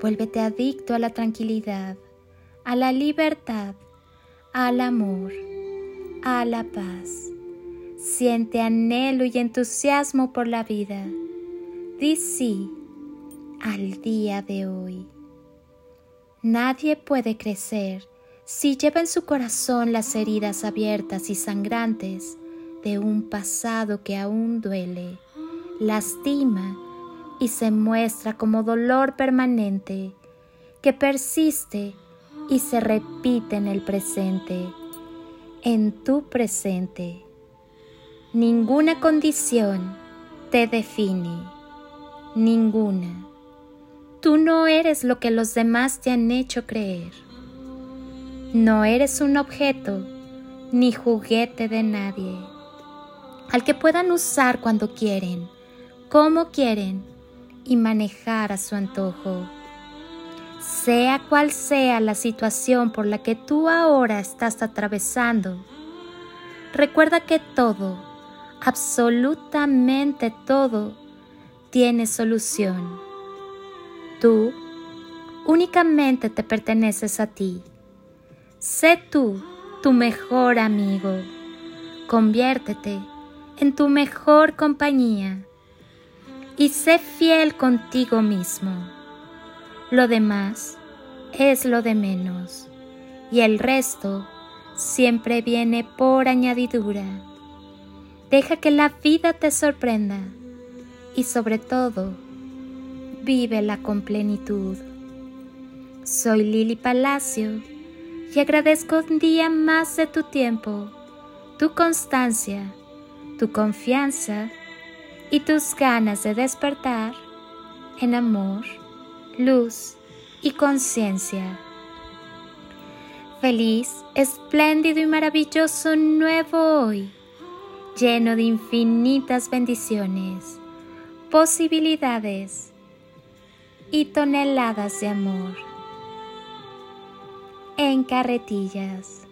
Vuélvete adicto a la tranquilidad, a la libertad, al amor, a la paz. Siente anhelo y entusiasmo por la vida. Di sí al día de hoy. Nadie puede crecer si lleva en su corazón las heridas abiertas y sangrantes de un pasado que aún duele, lastima y se muestra como dolor permanente que persiste y se repite en el presente, en tu presente. Ninguna condición te define, ninguna. Tú no eres lo que los demás te han hecho creer. No eres un objeto ni juguete de nadie, al que puedan usar cuando quieren, como quieren y manejar a su antojo. Sea cual sea la situación por la que tú ahora estás atravesando, recuerda que todo, absolutamente todo, tiene solución. Tú únicamente te perteneces a ti. Sé tú tu mejor amigo. Conviértete en tu mejor compañía y sé fiel contigo mismo. Lo demás es lo de menos y el resto siempre viene por añadidura. Deja que la vida te sorprenda y sobre todo, vívela con plenitud. Soy Lili Palacio y agradezco un día más de tu tiempo, tu constancia, tu confianza y tus ganas de despertar en amor, luz y conciencia. Feliz, espléndido y maravilloso nuevo hoy, lleno de infinitas bendiciones, posibilidades y toneladas de amor. En carretillas.